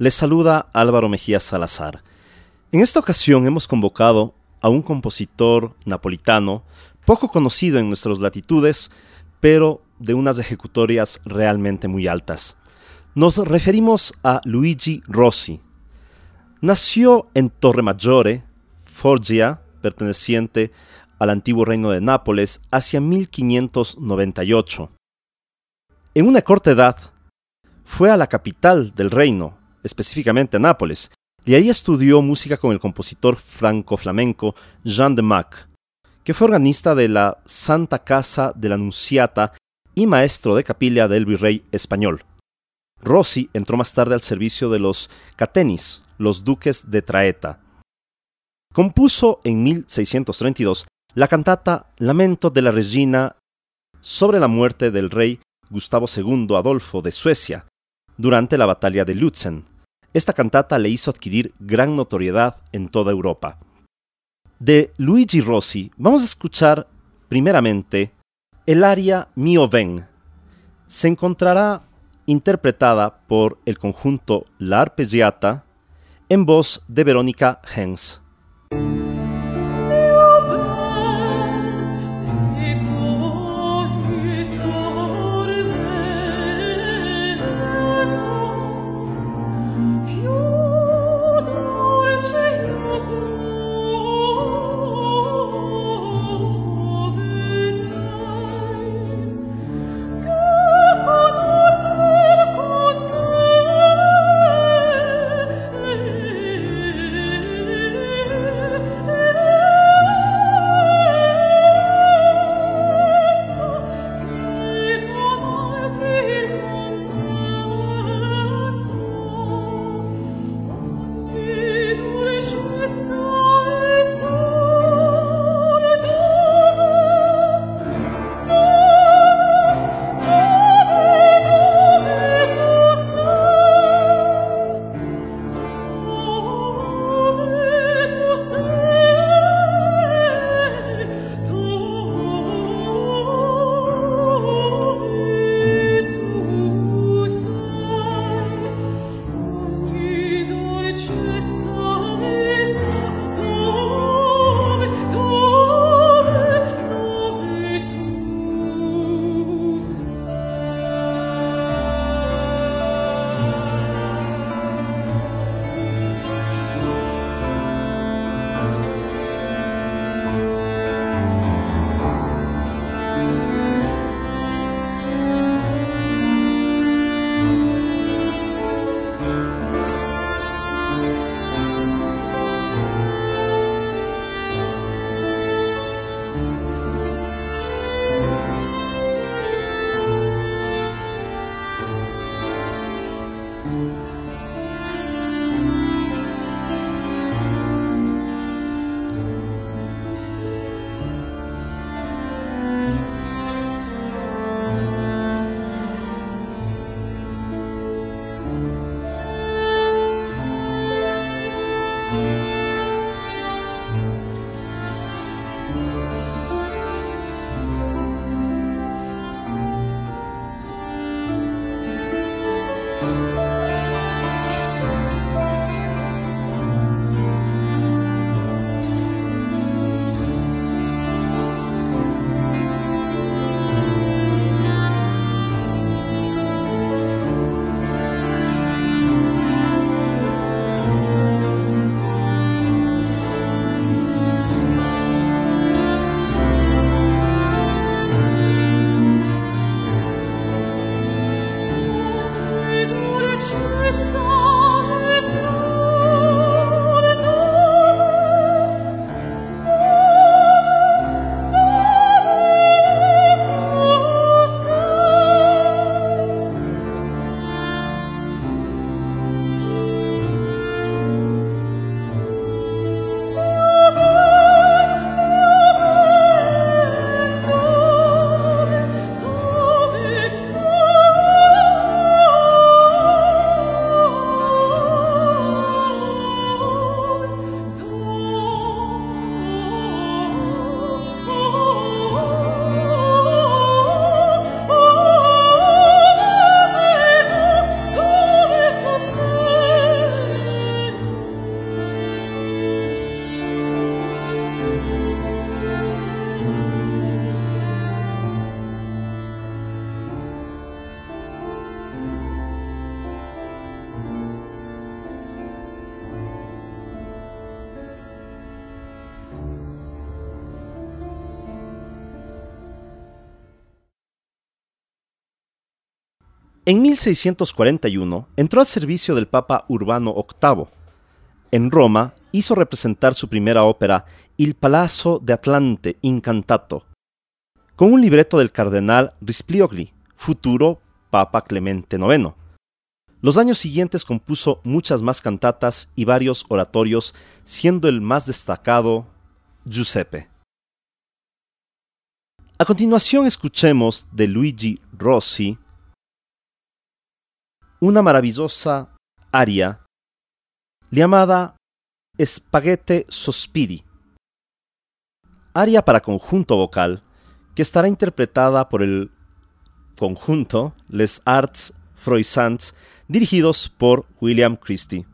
Les saluda Álvaro Mejía Salazar. En esta ocasión hemos convocado a un compositor napolitano poco conocido en nuestras latitudes, pero de unas ejecutorias realmente muy altas. Nos referimos a Luigi Rossi. Nació en Torremaggiore, Foggia, perteneciente al antiguo reino de Nápoles, hacia 1598. En una corta edad, fue a la capital del reino, específicamente a Nápoles, y ahí estudió música con el compositor franco-flamenco Jean de Mac, que fue organista de la Santa Casa de la Nunciata y maestro de capilla del virrey español. Rossi entró más tarde al servicio de los Catenis, los duques de Traeta. Compuso en 1632 la cantata Lamento de la Regina sobre la muerte del rey Gustavo II Adolfo de Suecia, durante la batalla de Lutzen. Esta cantata le hizo adquirir gran notoriedad en toda Europa. De Luigi Rossi vamos a escuchar primeramente el aria Mio Ven. Se encontrará interpretada por el conjunto La Arpeggiata en voz de Verónica Hens. En 1641 entró al servicio del Papa Urbano VIII. En Roma hizo representar su primera ópera Il Palazzo de Atlante Incantato, con un libreto del cardenal Rispliogli, futuro Papa Clemente IX. Los años siguientes compuso muchas más cantatas y varios oratorios, siendo el más destacado Giuseppe. A continuación escuchemos de Luigi Rossi una maravillosa aria llamada Spaghetti Sospiri, aria para conjunto vocal que estará interpretada por el conjunto Les Arts Froissants, dirigidos por William Christie.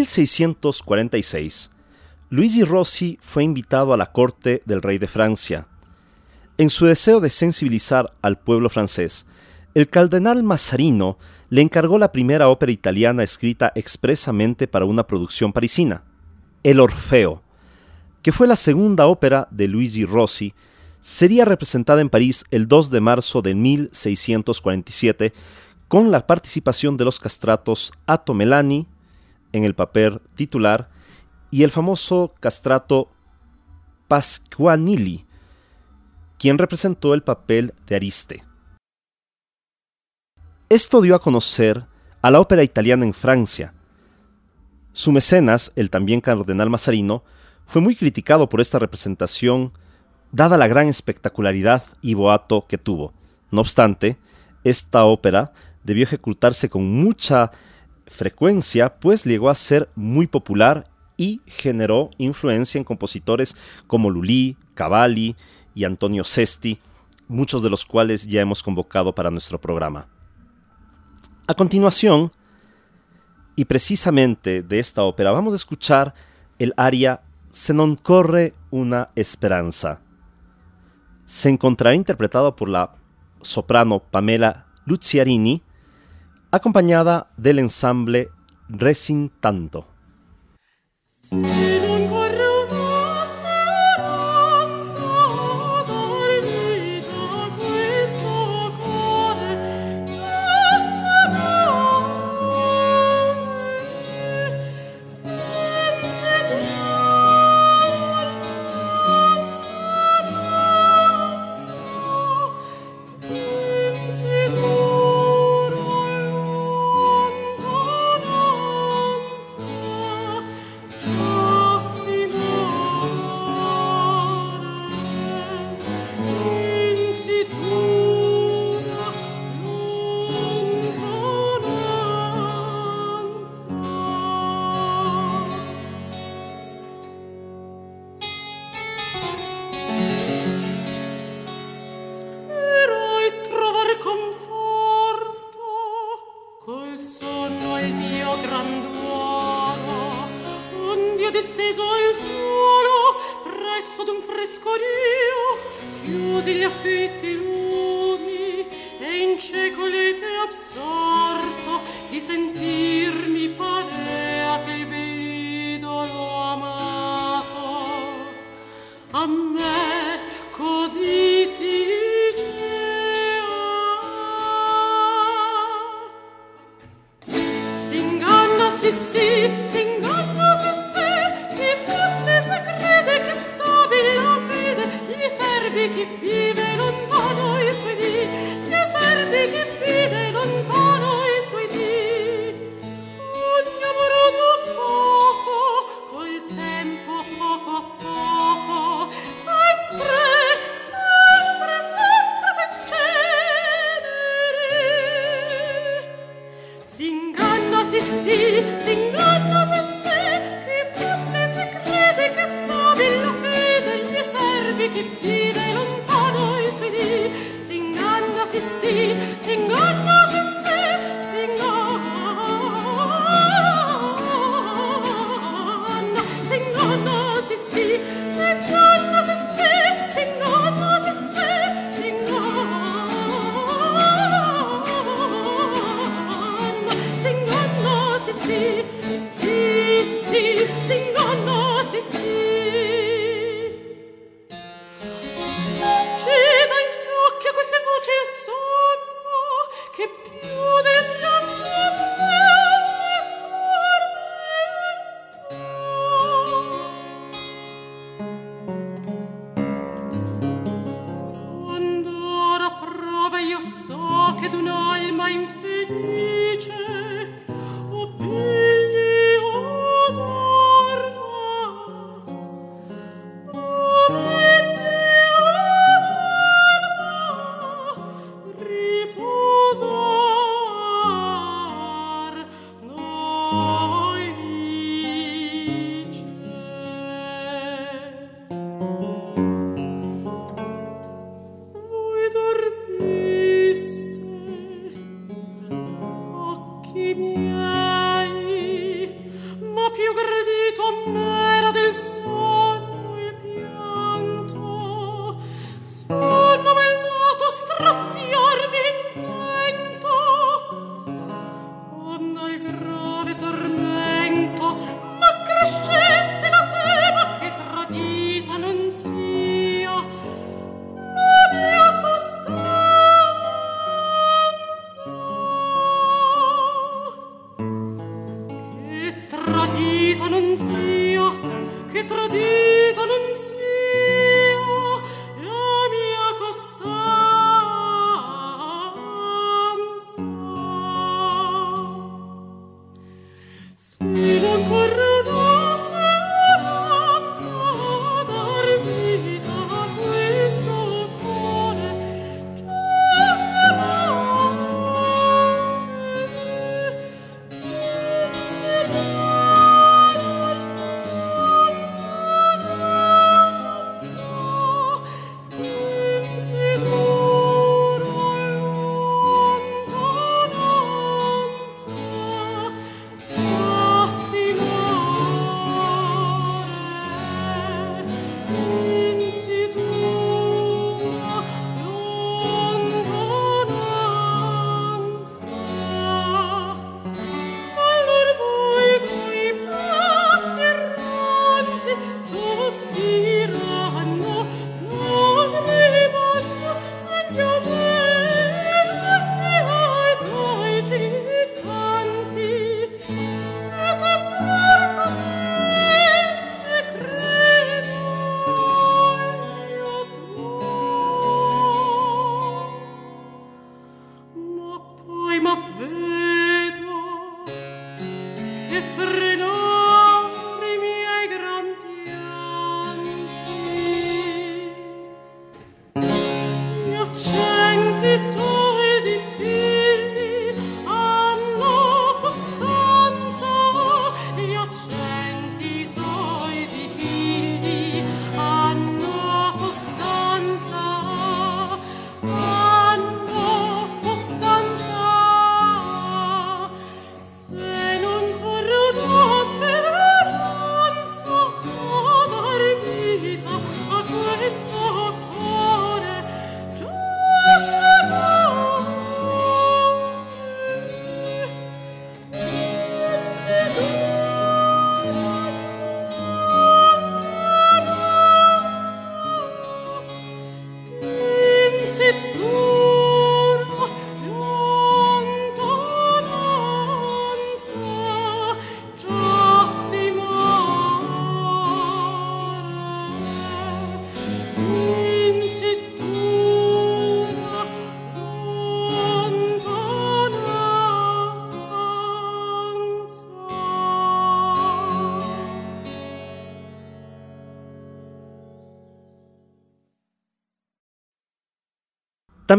1646, Luigi Rossi fue invitado a la corte del rey de Francia. En su deseo de sensibilizar al pueblo francés, el cardenal Mazzarino le encargó la primera ópera italiana escrita expresamente para una producción parisina, El Orfeo, que fue la segunda ópera de Luigi Rossi, sería representada en París el 2 de marzo de 1647 con la participación de los castratos Atto Melani, en el papel titular y el famoso castrato Pasquanilli, quien representó el papel de Ariste. Esto dio a conocer a la ópera italiana en Francia. Su mecenas, el también cardenal Mazarino, fue muy criticado por esta representación, dada la gran espectacularidad y boato que tuvo. No obstante, esta ópera debió ejecutarse con mucha frecuencia, pues llegó a ser muy popular y generó influencia en compositores como Lully, Cavalli y Antonio Sesti, muchos de los cuales ya hemos convocado para nuestro programa. A continuación, y precisamente de esta ópera, vamos a escuchar el aria Se non corre una esperanza. Se encontrará interpretado por la soprano Pamela Luciarini, acompañada del ensamble Resintanto. vive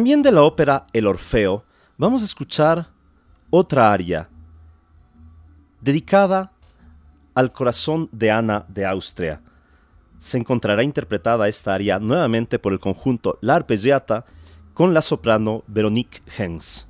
También de la ópera El Orfeo vamos a escuchar otra aria dedicada al corazón de Ana de Austria. Se encontrará interpretada esta aria nuevamente por el conjunto La Arpeggiata con la soprano Veronique Hens.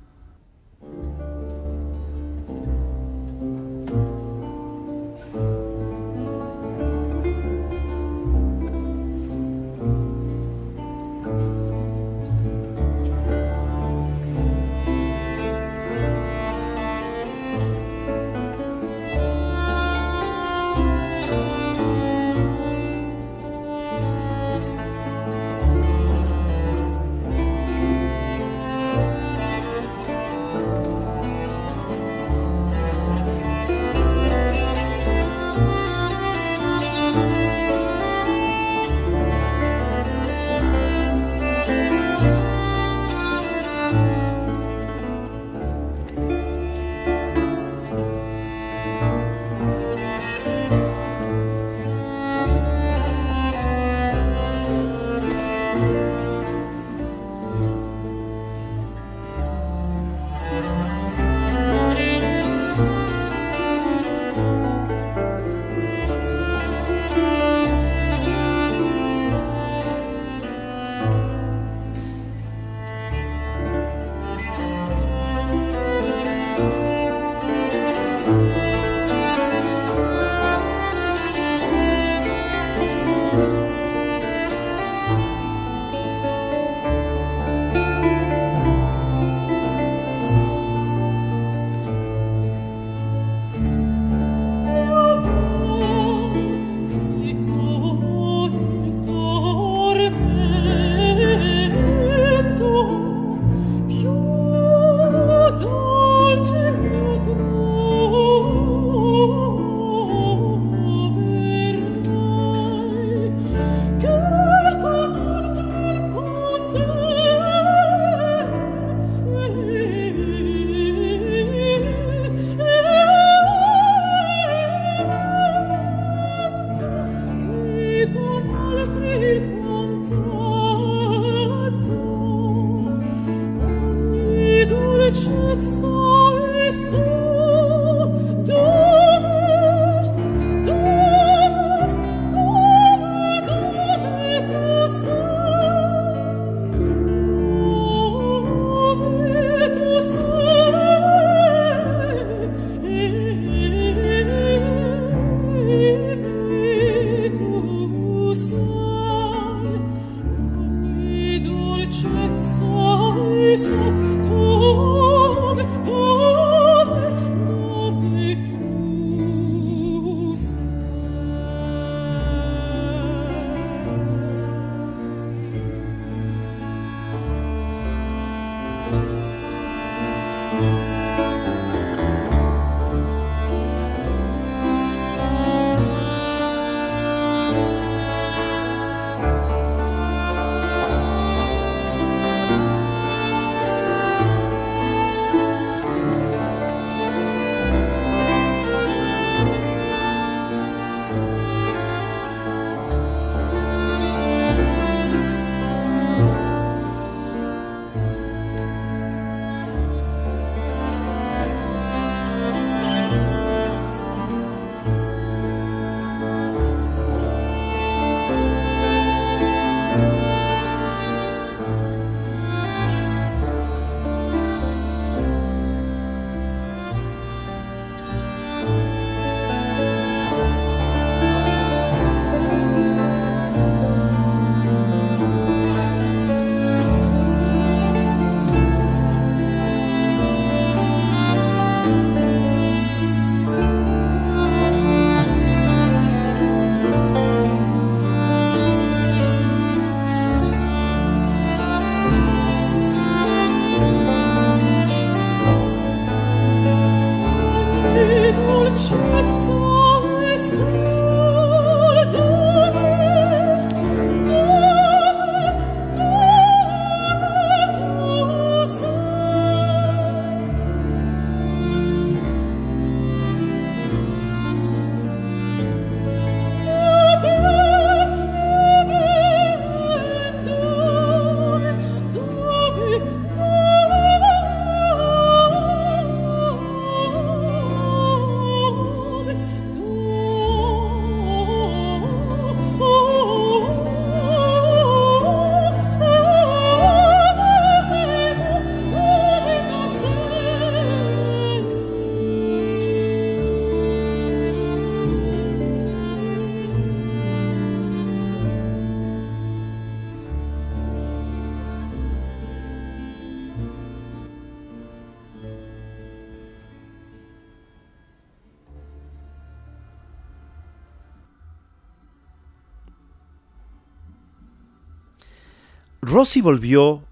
Rossi volvió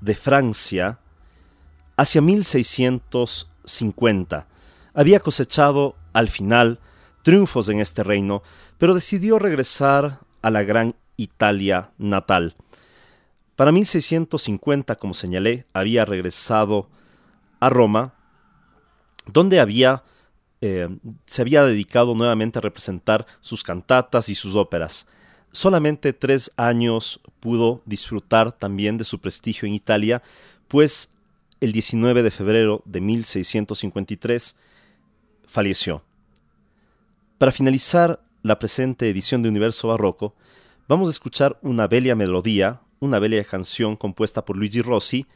de Francia hacia 1650. Había cosechado al final triunfos en este reino, pero decidió regresar a la gran Italia natal. Para 1650, como señalé, había regresado a Roma, donde había, eh, se había dedicado nuevamente a representar sus cantatas y sus óperas. Solamente tres años pudo disfrutar también de su prestigio en Italia, pues el 19 de febrero de 1653 falleció. Para finalizar la presente edición de Universo Barroco, vamos a escuchar una bella melodía, una bella canción compuesta por Luigi Rossi,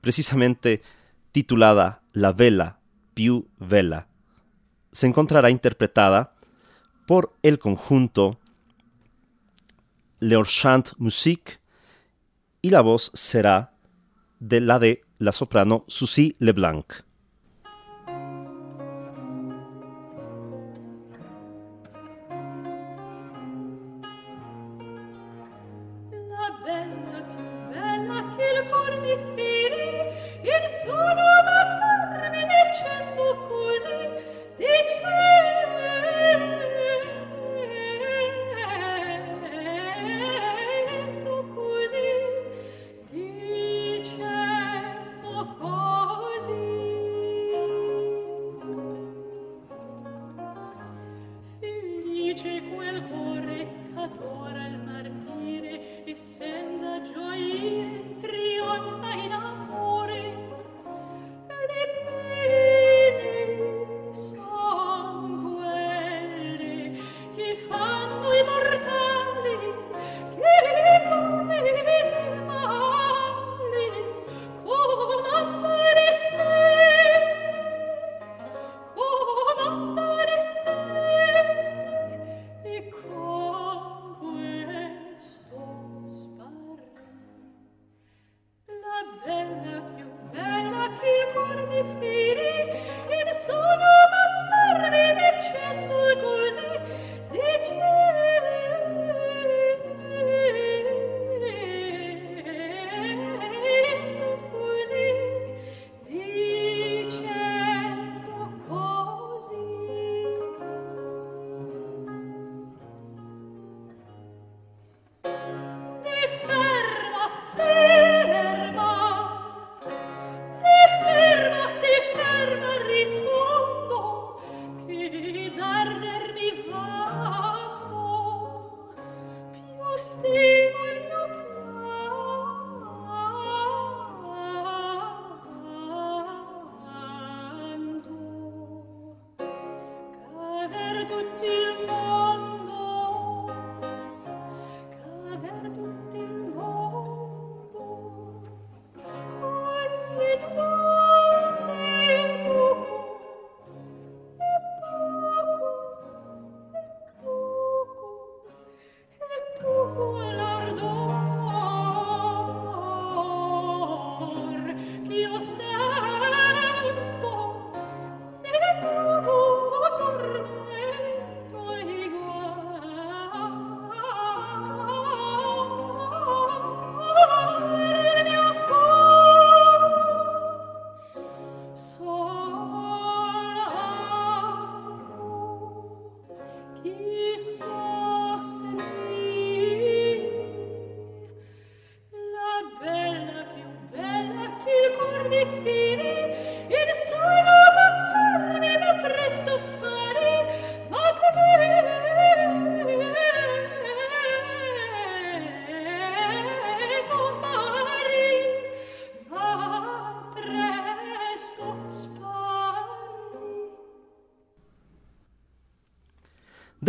precisamente titulada La Vela più Vela. Se encontrará interpretada por el conjunto L'Orchant Musique y la voz será de la de la soprano Suzy Leblanc. fece quel cuore cattore al martire e senza gioire trionfa in alto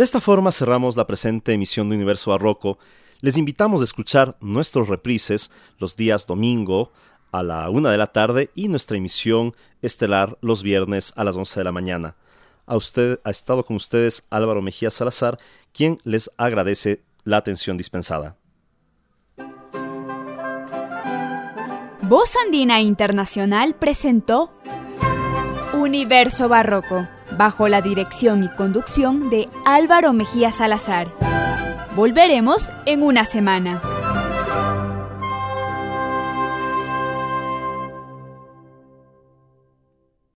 De esta forma cerramos la presente emisión de Universo Barroco. Les invitamos a escuchar nuestros reprises los días domingo a la una de la tarde y nuestra emisión estelar los viernes a las 11 de la mañana. A usted ha estado con ustedes Álvaro Mejía Salazar, quien les agradece la atención dispensada. Voz Andina Internacional presentó Universo Barroco bajo la dirección y conducción de Álvaro Mejía Salazar. Volveremos en una semana.